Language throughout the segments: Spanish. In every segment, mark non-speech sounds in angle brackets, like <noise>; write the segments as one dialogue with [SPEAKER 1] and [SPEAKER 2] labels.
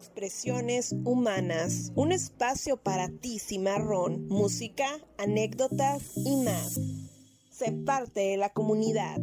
[SPEAKER 1] Expresiones Humanas, un espacio para ti, cimarrón, música, anécdotas y más. Sé parte de la comunidad.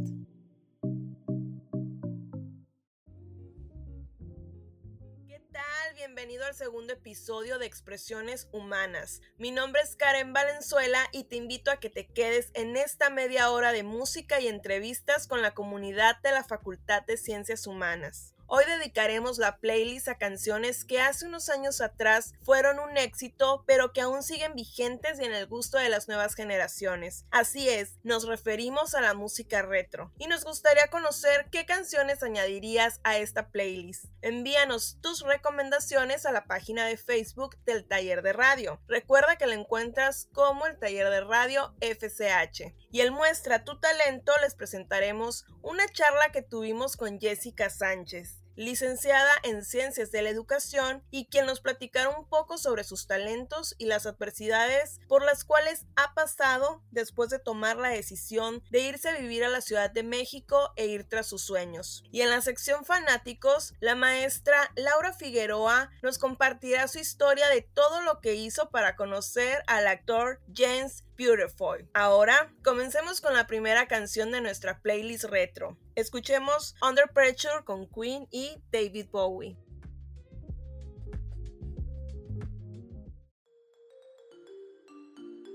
[SPEAKER 1] ¿Qué tal? Bienvenido al segundo episodio de Expresiones Humanas. Mi nombre es Karen Valenzuela y te invito a que te quedes en esta media hora de música y entrevistas con la comunidad de la Facultad de Ciencias Humanas. Hoy dedicaremos la playlist a canciones que hace unos años atrás fueron un éxito, pero que aún siguen vigentes y en el gusto de las nuevas generaciones. Así es, nos referimos a la música retro. Y nos gustaría conocer qué canciones añadirías a esta playlist. Envíanos tus recomendaciones a la página de Facebook del Taller de Radio. Recuerda que la encuentras como el Taller de Radio FCH. Y el Muestra tu Talento les presentaremos una charla que tuvimos con Jessica Sánchez licenciada en Ciencias de la Educación y quien nos platicará un poco sobre sus talentos y las adversidades por las cuales ha pasado después de tomar la decisión de irse a vivir a la Ciudad de México e ir tras sus sueños. Y en la sección fanáticos, la maestra Laura Figueroa nos compartirá su historia de todo lo que hizo para conocer al actor James Beautiful. Ahora, comencemos con la primera canción de nuestra playlist retro. Escuchemos Under Pressure con Queen y David Bowie.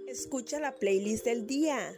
[SPEAKER 1] Escucha la playlist del día.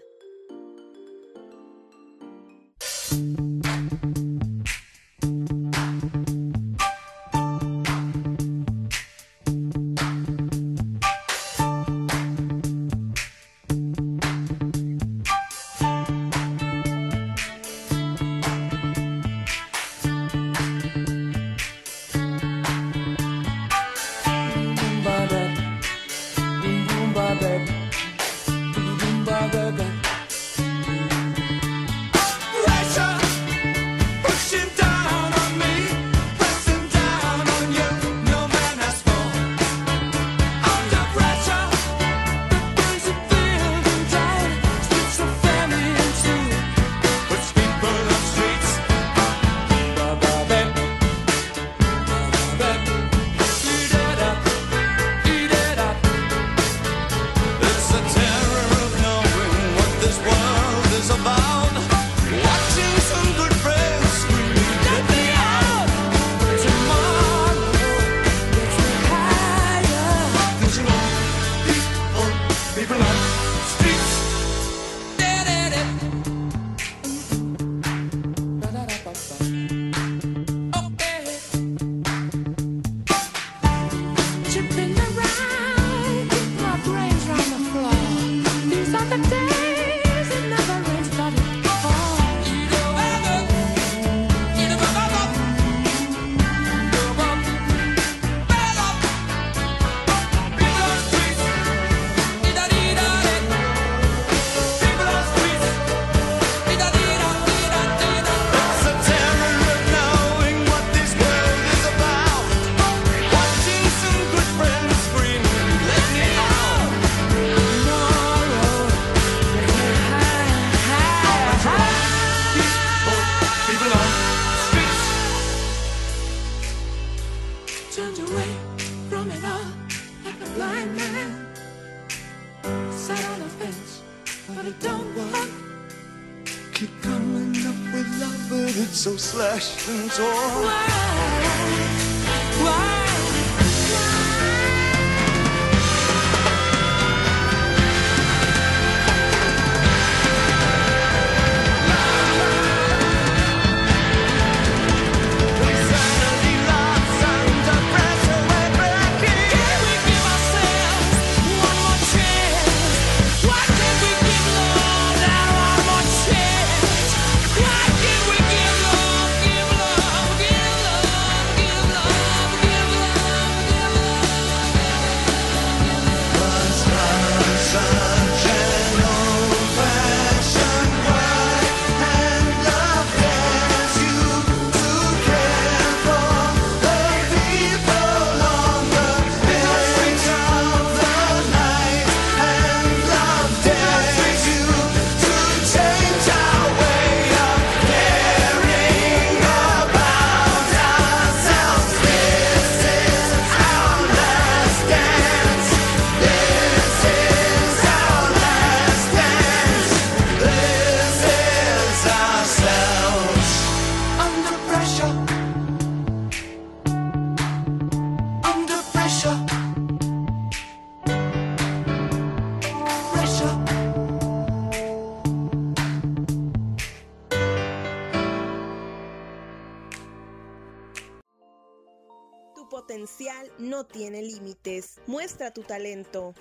[SPEAKER 1] Tu potencial no tiene límites. Muestra tu talento.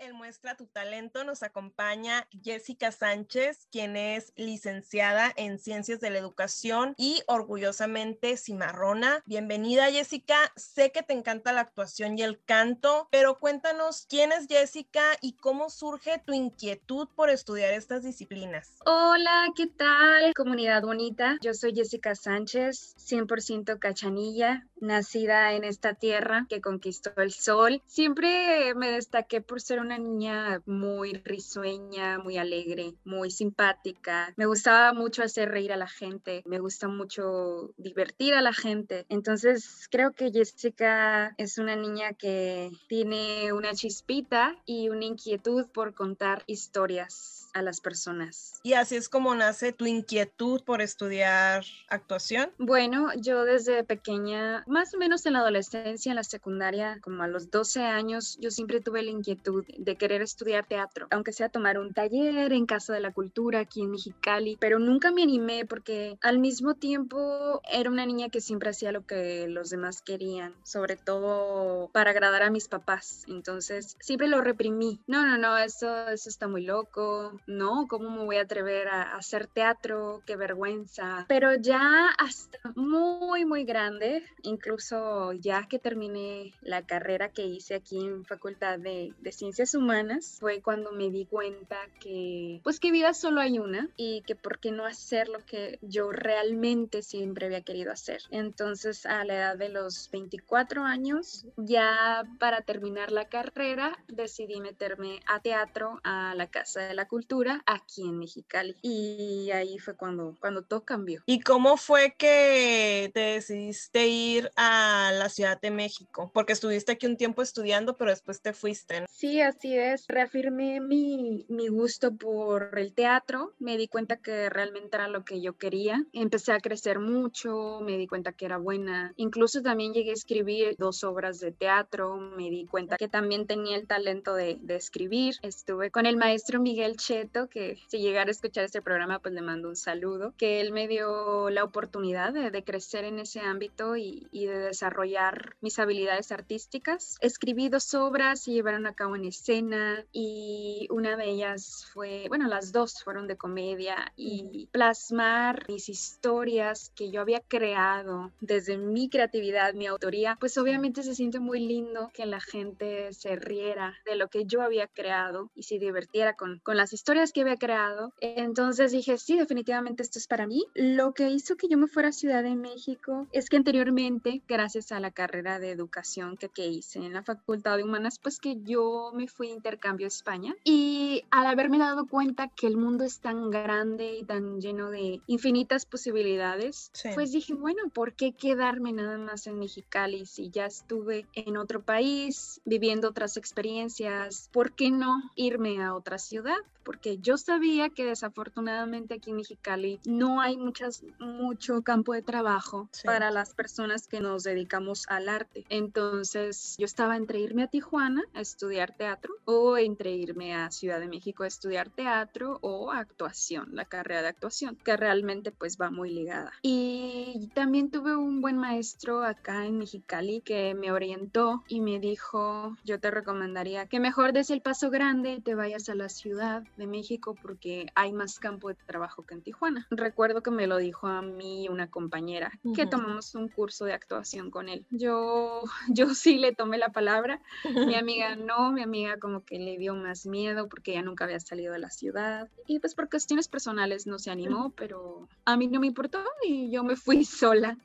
[SPEAKER 1] El Muestra tu Talento nos acompaña Jessica Sánchez, quien es licenciada en Ciencias de la Educación y orgullosamente cimarrona. Bienvenida Jessica, sé que te encanta la actuación y el canto, pero cuéntanos quién es Jessica y cómo surge tu inquietud por estudiar estas disciplinas.
[SPEAKER 2] Hola, ¿qué tal? Comunidad bonita, yo soy Jessica Sánchez, 100% cachanilla, nacida en esta tierra que conquistó el sol. Siempre me destaqué por ser una niña muy risueña, muy alegre, muy simpática. Me gustaba mucho hacer reír a la gente, me gusta mucho divertir a la gente. Entonces creo que Jessica es una niña que tiene una chispita y una inquietud por contar historias a las personas.
[SPEAKER 1] Y así es como nace tu inquietud por estudiar actuación.
[SPEAKER 2] Bueno, yo desde pequeña, más o menos en la adolescencia, en la secundaria, como a los 12 años, yo siempre tuve la inquietud de querer estudiar teatro, aunque sea tomar un taller en Casa de la Cultura aquí en Mexicali, pero nunca me animé porque al mismo tiempo era una niña que siempre hacía lo que los demás querían, sobre todo para agradar a mis papás. Entonces, siempre lo reprimí. No, no, no, eso, eso está muy loco no, ¿cómo me voy a atrever a hacer teatro? Qué vergüenza. Pero ya hasta muy, muy grande, incluso ya que terminé la carrera que hice aquí en Facultad de, Ciencias Humanas, fue cuando me di cuenta que, pues que vida solo hay una y que por qué no hacer lo que yo realmente siempre había querido hacer. Entonces, a la edad de los 24 años, ya para terminar la carrera, decidí meterme a teatro a la Casa de la Cultura aquí en Mexicali. Y ahí fue cuando, cuando todo cambió.
[SPEAKER 1] ¿Y cómo fue que te decidiste ir a la Ciudad de México? Porque estuviste aquí un tiempo estudiando, pero después te fuiste.
[SPEAKER 2] Sí, así es. Reafirmé mi, mi gusto por el teatro. Me di cuenta que realmente era lo que yo quería. Empecé a crecer mucho, me di cuenta que era buena. Incluso también llegué a escribir dos obras de teatro. Me di cuenta que también tenía el talento de, de escribir. Estuve con el maestro Miguel Che que si llegara a escuchar este programa, pues le mando un saludo, que él me dio la oportunidad de, crecer en ese ámbito y, de desarrollar mis habilidades artísticas. Escribí dos obras, y llevaron a cabo en escena y una de ellas fue, bueno, las dos fueron de comedia y plasmar mis historias que yo había creado desde mi creatividad, mi autoría, pues obviamente se siente muy lindo que la gente se riera de lo que yo había creado y se divirtiera con, con las historias historias que había creado. Entonces dije, sí, definitivamente esto es para mí. Lo que hizo que yo me fuera a Ciudad de México es que anteriormente, gracias a la carrera de educación que, que hice en la Facultad de Humanas, pues que yo me fui a intercambio a España y al haberme dado cuenta que el mundo es tan grande y tan lleno de infinitas posibilidades, pues dije, bueno, ¿por qué quedarme nada más en Mexicali si ya estuve en otro país viviendo otras experiencias? ¿Por qué no irme a otra ciudad? Porque yo sabía que desafortunadamente aquí en Mexicali no hay muchas, mucho campo de trabajo para las personas que nos dedicamos al arte. Entonces yo estaba entre irme a Tijuana a estudiar teatro o entre irme a Ciudad de México a estudiar teatro o actuación, la carrera de actuación, que realmente pues va muy ligada. Y también tuve un buen maestro acá en Mexicali que me orientó y me dijo, yo te recomendaría que mejor des el paso grande y te vayas a la ciudad de México porque hay más campo de trabajo que en Tijuana. Recuerdo que me lo dijo a mí una compañera que tomamos un curso de actuación con él. Yo, <laughs> yo sí le tomé la palabra, mi <laughs> amiga no, mi amiga como que le dio más miedo porque ella nunca había salido de la ciudad y pues por cuestiones personales no se animó, pero a mí no me importó y yo me fui <laughs> sola.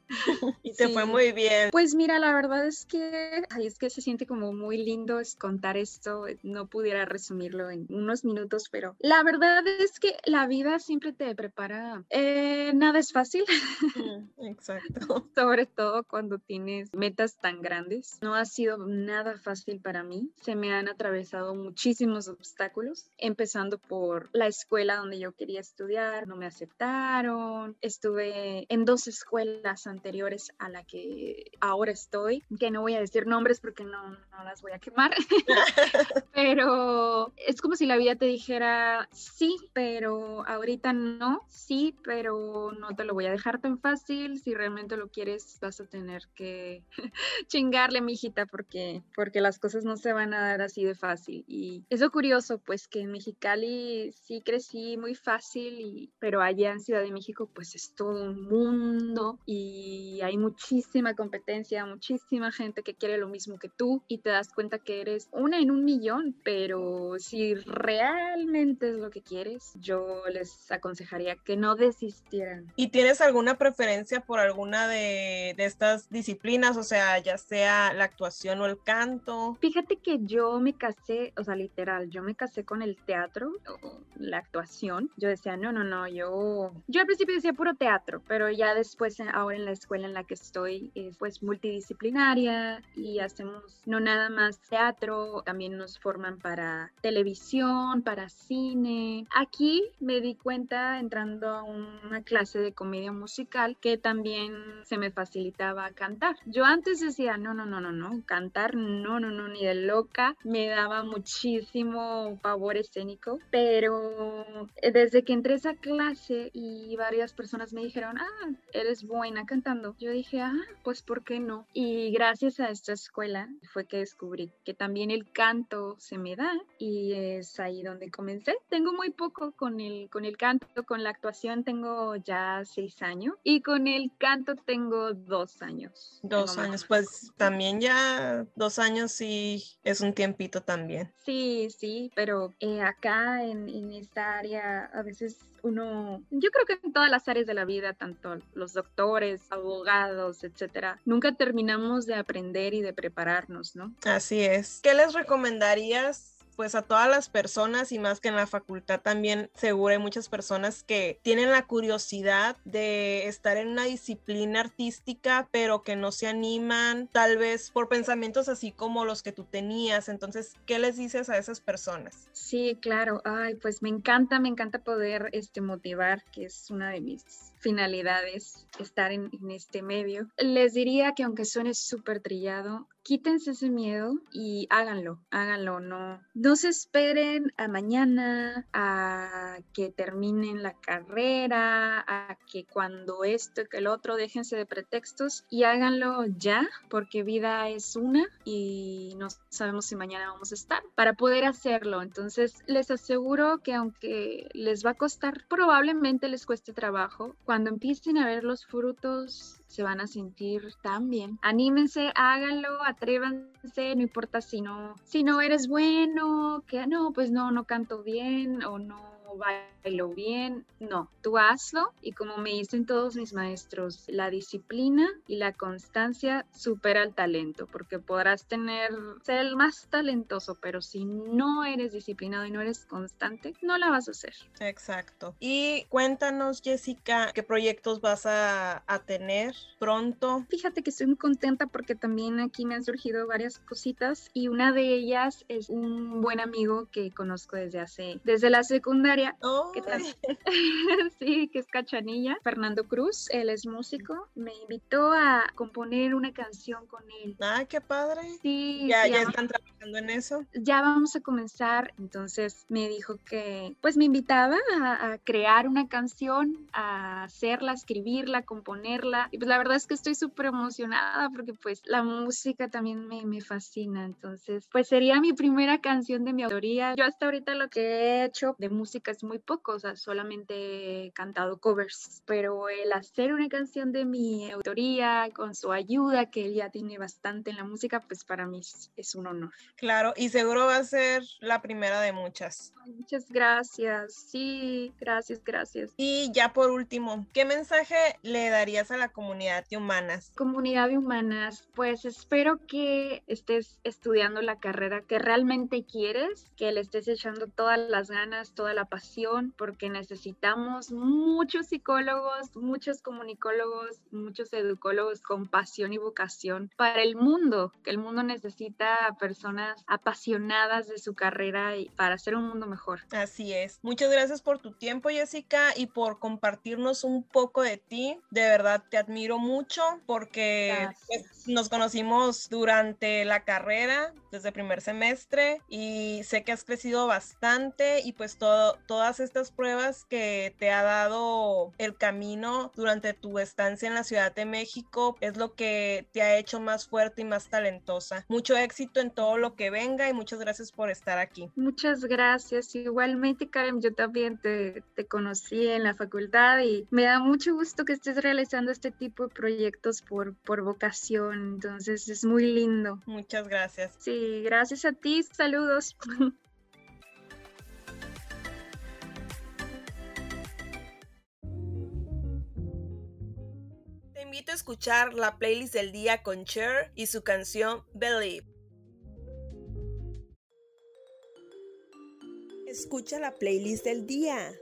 [SPEAKER 1] y te fue muy bien.
[SPEAKER 2] Pues mira, la verdad es que, ay, es que se siente como muy lindo es contar esto, no pudiera resumirlo en unos minutos, pero la verdad es que la vida siempre te prepara. Eh, nada es fácil.
[SPEAKER 1] Mm, exacto. <laughs>
[SPEAKER 2] Sobre todo cuando tienes metas tan grandes. No ha sido nada fácil para mí. Se me han atravesado muchísimos obstáculos, empezando por la escuela donde yo quería estudiar, no me aceptaron. Estuve en dos escuelas anteriores a la que ahora estoy, que no voy a decir nombres porque no, no las voy a quemar. <laughs> <laughs> pero es como si la vida te dijera, sí, pero ahorita no, sí, pero no te lo voy a dejar tan fácil. Si realmente lo quieres, vas a tener que <laughs> chingarle, mijita, porque, porque las cosas no se van a dar así de fácil. Y eso curioso, pues que en Mexicali sí crecí muy fácil, y, pero allá en Ciudad de México, pues es todo un mundo y hay muchísima competencia, muchísima gente que quiere lo mismo que tú y te das cuenta que eres una en un millón, pero si realmente es lo que quieres, yo les aconsejaría que no desistieran.
[SPEAKER 1] ¿Y tienes alguna preferencia por alguna de, de estas disciplinas? O sea, ya sea la actuación o el canto.
[SPEAKER 2] Fíjate que yo me casé, o sea, literal, yo me casé con el teatro o la actuación. Yo decía, no, no, no, yo, yo al principio decía puro teatro, pero ya después, ahora en la escuela en la que estoy, es pues multidisciplinaria y hacemos no nada más teatro, también nos forman para televisión, para cine. Aquí me di cuenta entrando a una clase de comedia musical que también se me facilitaba cantar. Yo antes decía, no, no, no, no, no, cantar, no, no, no, ni de loca. Me daba muchísimo pavor escénico, pero desde que entré esa clase y varias personas me dijeron, ah, eres buena cantando, yo dije, ah, pues ¿por qué no? Y gracias a esta escuela fue que descubrí que también el canto se me da y es ahí donde comencé. Tengo muy poco con el, con el canto, con la actuación tengo ya seis años y con el canto tengo dos años.
[SPEAKER 1] Dos años, pues también ya dos años sí es un tiempito también.
[SPEAKER 2] Sí, sí, pero eh, acá en, en esta área a veces uno, yo creo que en todas las áreas de la vida, tanto los doctores, abogados, etcétera, nunca terminamos de aprender y de prepararnos, ¿no?
[SPEAKER 1] Así es. ¿Qué les recomendarías pues a todas las personas y más que en la facultad también seguro hay muchas personas que tienen la curiosidad de estar en una disciplina artística pero que no se animan tal vez por pensamientos así como los que tú tenías. Entonces, ¿qué les dices a esas personas?
[SPEAKER 2] Sí, claro. Ay, pues me encanta, me encanta poder este, motivar, que es una de mis finalidades estar en, en este medio. Les diría que aunque suene súper trillado, quítense ese miedo y háganlo, háganlo, no, no se esperen a mañana, a que terminen la carrera, a que cuando esto y que el otro, déjense de pretextos y háganlo ya, porque vida es una y no sabemos si mañana vamos a estar para poder hacerlo. Entonces, les aseguro que aunque les va a costar, probablemente les cueste trabajo, cuando empiecen a ver los frutos se van a sentir tan bien. Anímense, háganlo, atrévanse, no importa si no, si no eres bueno, que no, pues no, no canto bien o no bailo bien, no, tú hazlo y como me dicen todos mis maestros, la disciplina y la constancia supera el talento, porque podrás tener, ser el más talentoso, pero si no eres disciplinado y no eres constante, no la vas a hacer.
[SPEAKER 1] Exacto. Y cuéntanos, Jessica, ¿qué proyectos vas a, a tener pronto?
[SPEAKER 2] Fíjate que estoy muy contenta porque también aquí me han surgido varias cositas y una de ellas es un buen amigo que conozco desde hace, desde la secundaria <laughs> sí, que es Cachanilla. Fernando Cruz, él es músico. Me invitó a componer una canción con él.
[SPEAKER 1] Ah, qué padre.
[SPEAKER 2] Sí.
[SPEAKER 1] Ya, ya están trabajando en eso.
[SPEAKER 2] Ya vamos a comenzar. Entonces me dijo que, pues me invitaba a, crear una canción, a hacerla, escribirla, componerla. Y pues la verdad es que estoy súper emocionada porque pues la música también me, me fascina. Entonces, pues sería mi primera canción de mi autoría. Yo hasta ahorita lo que he hecho de música muy poco, o sea, solamente he cantado covers, pero el hacer una canción de mi autoría con su ayuda, que él ya tiene bastante en la música, pues para mí es, un honor.
[SPEAKER 1] Claro, y seguro va a ser la primera de muchas.
[SPEAKER 2] Muchas gracias, sí, gracias, gracias.
[SPEAKER 1] Y ya por último, ¿qué mensaje le darías a la comunidad de humanas?
[SPEAKER 2] Comunidad de humanas, pues espero que estés estudiando la carrera que realmente quieres, que le estés echando todas las ganas, toda la pasión porque necesitamos muchos psicólogos, muchos comunicólogos, muchos educólogos con pasión y vocación para el mundo, que el mundo necesita personas apasionadas de su carrera y para hacer un mundo mejor.
[SPEAKER 1] Así es. Muchas gracias por tu tiempo, Jessica, y por compartirnos un poco de ti. De verdad te admiro mucho porque pues, nos conocimos durante la carrera, desde primer semestre, y sé que has crecido bastante y pues todo, todas estas pruebas que te ha dado el camino durante tu estancia en la Ciudad de México es lo que te ha hecho más fuerte y más talentosa. Mucho éxito en todo lo que venga y muchas gracias por estar aquí.
[SPEAKER 2] Muchas gracias. Igualmente, Karen, yo también te, te conocí en la facultad y me da mucho gusto que estés realizando este tipo de proyectos por, por vocación. Entonces es muy lindo.
[SPEAKER 1] Muchas gracias.
[SPEAKER 2] Sí, gracias a ti. Saludos. <laughs>
[SPEAKER 1] escuchar la playlist del día con Cher y su canción Believe. Escucha la playlist del día.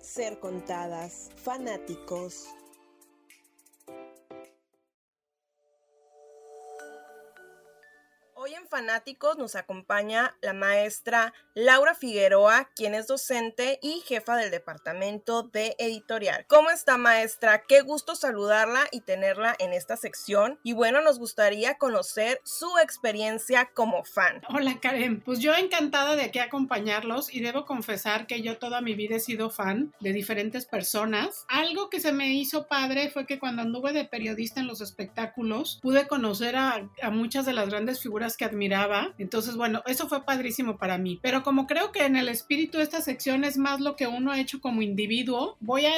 [SPEAKER 1] Ser contadas. Fanáticos. Hoy en Fanáticos nos acompaña la maestra Laura Figueroa, quien es docente y jefa del departamento de editorial. ¿Cómo está maestra? Qué gusto saludarla y tenerla en esta sección. Y bueno, nos gustaría conocer su experiencia como fan.
[SPEAKER 3] Hola Karen, pues yo encantada de aquí acompañarlos y debo confesar que yo toda mi vida he sido fan de diferentes personas. Algo que se me hizo padre fue que cuando anduve de periodista en los espectáculos pude conocer a, a muchas de las grandes figuras que admiraba. Entonces, bueno, eso fue padrísimo para mí. Pero como creo que en el espíritu de esta sección es más lo que uno ha hecho como individuo, voy a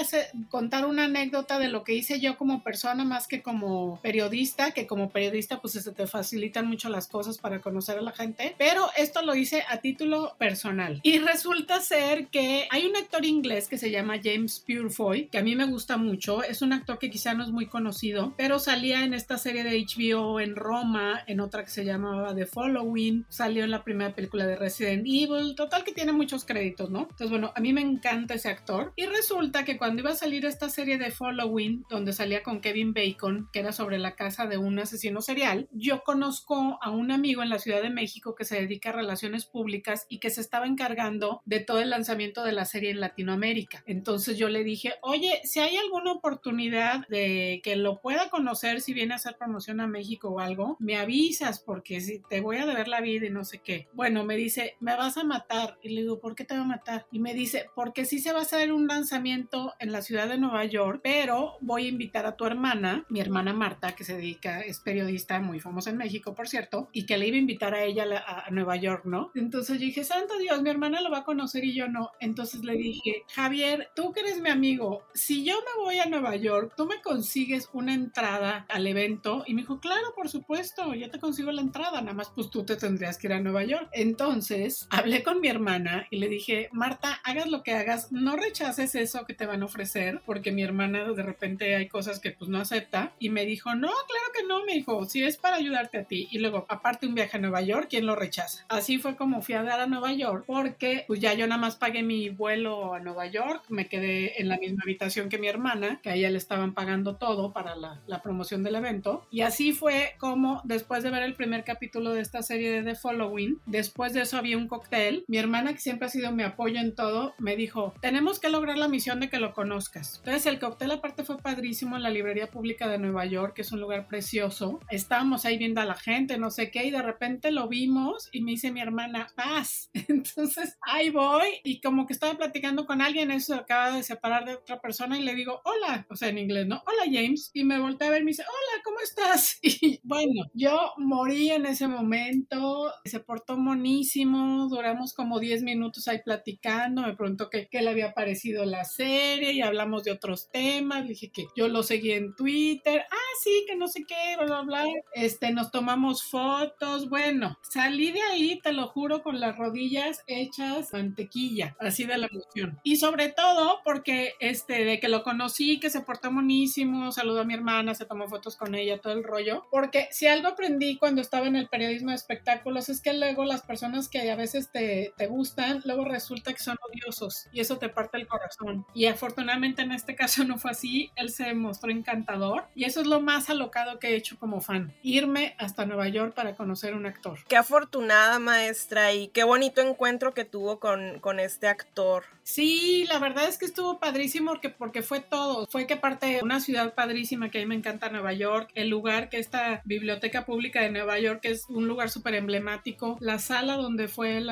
[SPEAKER 3] contar una anécdota de lo que hice yo como persona más que como periodista, que como periodista pues se te facilitan mucho las cosas para conocer a la gente. Pero esto lo hice a título personal. Y resulta ser que hay un actor inglés que se llama James Purefoy, que a mí me gusta mucho. Es un actor que quizá no es muy conocido, pero salía en esta serie de HBO en Roma, en otra que se llama The Following, salió en la primera película de Resident Evil, total que tiene muchos créditos, ¿no? Entonces, bueno, a mí me encanta ese actor. Y resulta que cuando iba a salir esta serie de Following, donde salía con Kevin Bacon, que era sobre la casa de un asesino serial, yo conozco a un amigo en la Ciudad de México que se dedica a relaciones públicas y que se estaba encargando de todo el lanzamiento de la serie en Latinoamérica. Entonces yo le dije, oye, si hay alguna oportunidad de que lo pueda conocer si viene a hacer promoción a México o algo, me avisas porque si te voy a deber la vida y no sé qué. Bueno, me dice, me vas a matar. Y le digo, ¿por qué te va a matar? Y me dice, porque sí se va a hacer un lanzamiento en la ciudad de Nueva York, pero voy a invitar a tu hermana, mi hermana Marta, que se dedica, es periodista muy famosa en México, por cierto, y que le iba a invitar a ella a, Nueva York, ¿no? Entonces yo dije, santo Dios, mi hermana lo va a conocer y yo no. Entonces le dije, Javier, tú que eres mi amigo, si yo me voy a Nueva York, tú me consigues una entrada al evento. Y me dijo, claro, por supuesto, ya te consigo la entrada, nada más pues tú te tendrías que ir a Nueva York. Entonces hablé con mi hermana y le dije, Marta, hagas lo que hagas, no rechaces eso que te van a ofrecer, porque mi hermana de repente hay cosas que pues no acepta. Y me dijo, no, claro que no, me dijo, si es para ayudarte a ti. Y luego, aparte un viaje a Nueva York, ¿quién lo rechaza? Así fue como fui a dar a Nueva York, porque pues ya yo nada más pagué mi vuelo a Nueva York, me quedé en la misma habitación que mi hermana, que a ella le estaban pagando todo para la, la promoción del evento. Y así fue como después de ver el primer capítulo de esta serie de The Following. Después de eso había un cóctel. Mi hermana, que siempre ha sido mi apoyo en todo, me dijo, tenemos que lograr la misión de que lo conozcas. Entonces el cóctel aparte fue padrísimo en la librería pública de Nueva York, que es un lugar precioso. Estábamos ahí viendo a la gente, no sé qué, y de repente lo vimos y me dice mi hermana, paz. <laughs> Entonces ahí voy y como que estaba platicando con alguien, eso acaba de separar de otra persona y le digo, hola, o sea, en inglés, ¿no? Hola James. Y me volteé a ver y me dice, hola, ¿cómo estás? <laughs> Y bueno, yo morí en ese momento, se portó monísimo, duramos como 10 minutos ahí platicando, me preguntó qué le había parecido la serie y hablamos de otros temas, le dije que yo lo seguí en Twitter, ah, sí, que no sé qué, bla, bla, bla, este, nos tomamos fotos, bueno, salí de ahí, te lo juro, con las rodillas hechas mantequilla, así de la emoción. Y sobre todo porque, este, de que lo conocí, que se portó monísimo, saludó a mi hermana, se tomó fotos con ella, todo el rollo, porque si algo aprendí cuando estaba en el periodismo de espectáculos es que luego las personas que a veces te, te gustan, luego resulta que son odiosos y eso te parte el corazón. Y afortunadamente en este caso no fue así, él se mostró encantador y eso es lo más alocado que he hecho como fan, irme hasta Nueva York para conocer un actor.
[SPEAKER 1] Qué afortunada maestra y qué bonito encuentro que tuvo con, con este actor.
[SPEAKER 3] Sí, la verdad es que estuvo padrísimo porque, porque fue todo. Fue que parte de una ciudad padrísima que a mí me encanta Nueva York, el lugar que esta biblioteca pública de Nueva York es un lugar súper emblemático, la sala donde fue el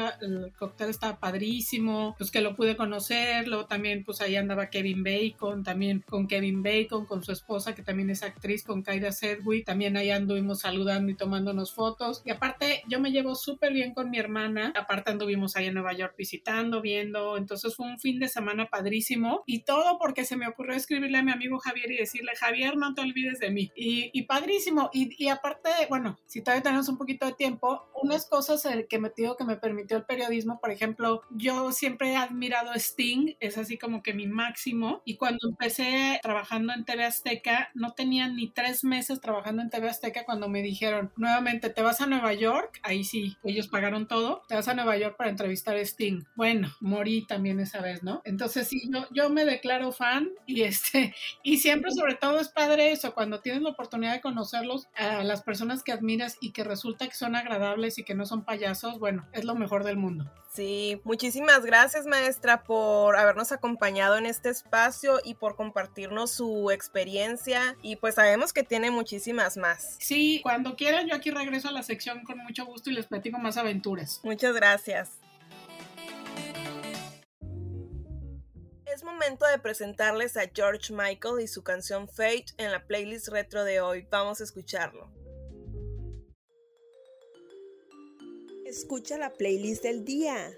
[SPEAKER 3] cóctel estaba padrísimo, pues que lo pude conocer, luego también pues ahí andaba Kevin Bacon, también con Kevin Bacon, con su esposa que también es actriz, con Kaida Sedgwick, también ahí anduvimos saludando y tomándonos fotos. Y aparte yo me llevo súper bien con mi hermana, aparte anduvimos ahí en Nueva York visitando, viendo, entonces fue un fin de semana padrísimo y todo porque se me ocurrió escribirle a mi amigo Javier y decirle, Javier, no te olvides de mí. Y, padrísimo. Y, y, aparte, bueno, si todavía tenemos un poquito de tiempo, unas cosas que me digo que me permitió el periodismo, por ejemplo, yo siempre he admirado Sting, es así como que mi máximo. Y cuando empecé trabajando en TV Azteca, no tenía ni tres meses trabajando en TV Azteca cuando me dijeron, nuevamente, te vas a Nueva York, ahí sí, ellos pagaron todo, te vas a Nueva York para entrevistar a Sting. Bueno, morí también ese ¿no? Entonces sí, yo, yo me declaro fan y este, <laughs> y siempre sobre todo es padre eso, cuando tienes la oportunidad de conocerlos, a las personas que admiras y que resulta que son agradables y que no son payasos, bueno, es lo mejor del mundo.
[SPEAKER 4] Sí, muchísimas gracias maestra por habernos acompañado en este espacio y por compartirnos su experiencia y pues sabemos que tiene muchísimas más.
[SPEAKER 3] Sí, cuando quieran yo aquí regreso a la sección con mucho gusto y les platico más aventuras.
[SPEAKER 4] Muchas gracias. Momento de presentarles a George Michael y su canción Fate en la playlist retro de hoy. Vamos a escucharlo. Escucha la playlist del día.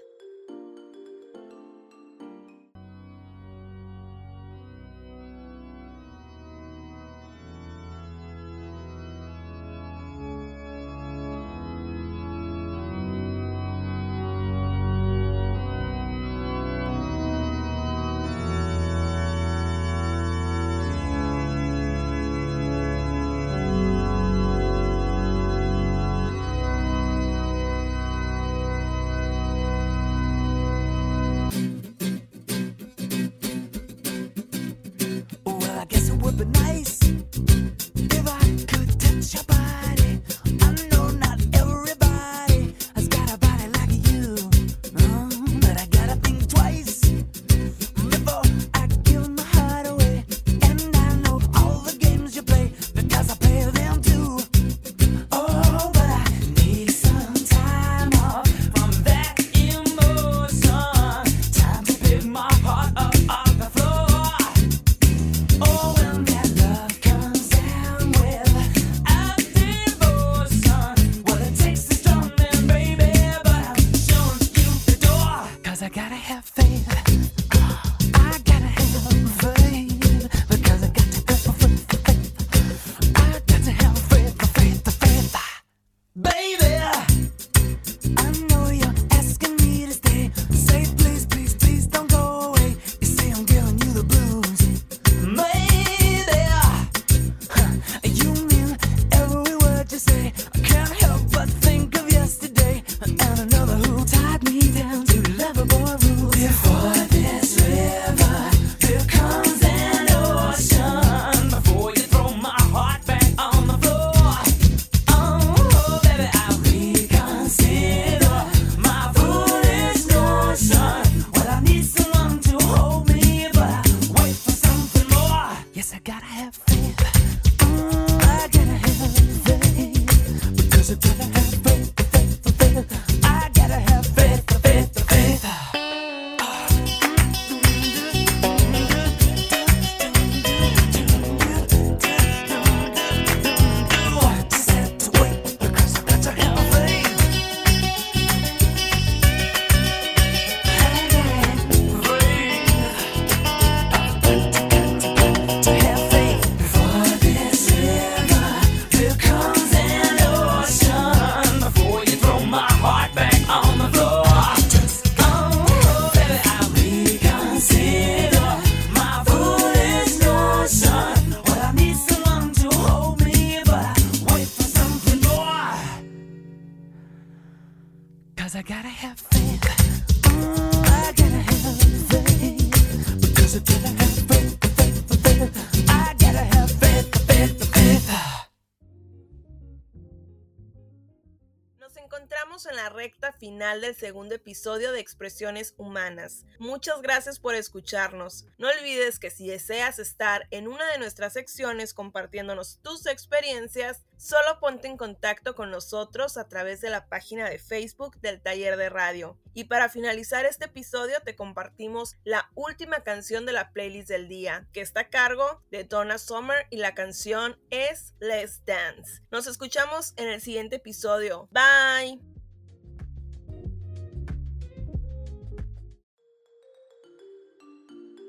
[SPEAKER 4] Del segundo episodio de Expresiones Humanas. Muchas gracias por escucharnos. No olvides que si deseas estar en una de nuestras secciones compartiéndonos tus experiencias, solo ponte en contacto con nosotros a través de la página de Facebook del taller de radio. Y para finalizar este episodio te compartimos la última canción de la playlist del día, que está a cargo de Donna Summer y la canción es Let's Dance. Nos escuchamos en el siguiente episodio. Bye.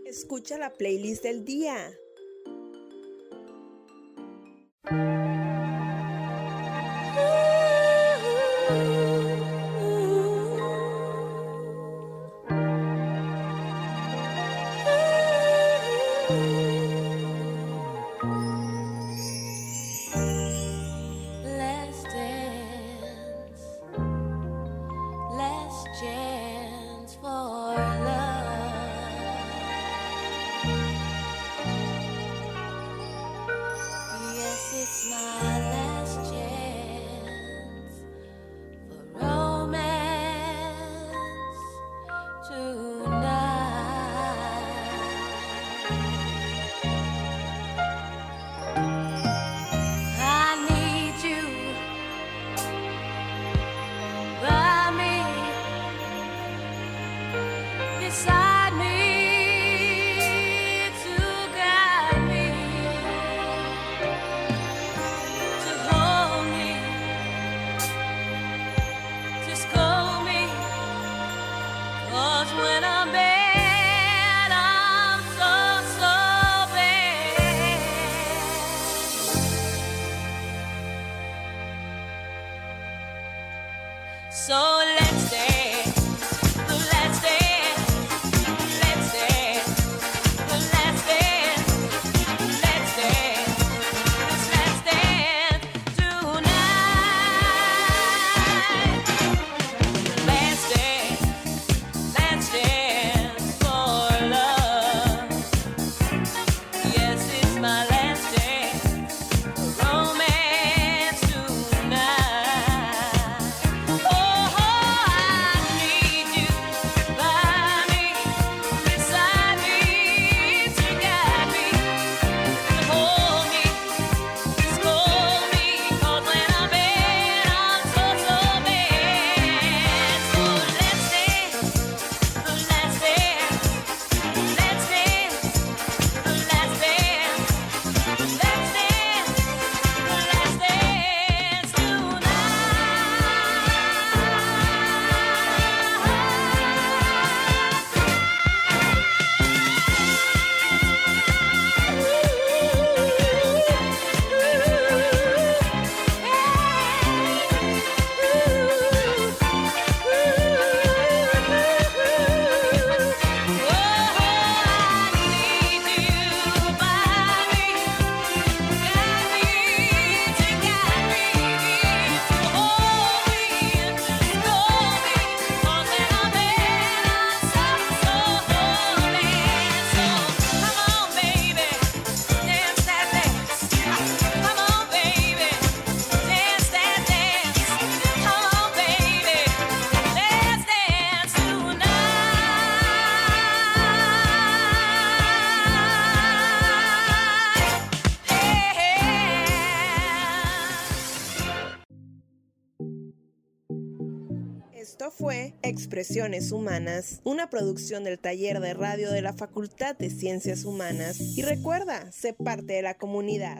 [SPEAKER 4] Escucha la playlist del día.
[SPEAKER 1] Humanas, una producción del taller de radio de la Facultad de Ciencias Humanas. Y recuerda, sé parte de la comunidad.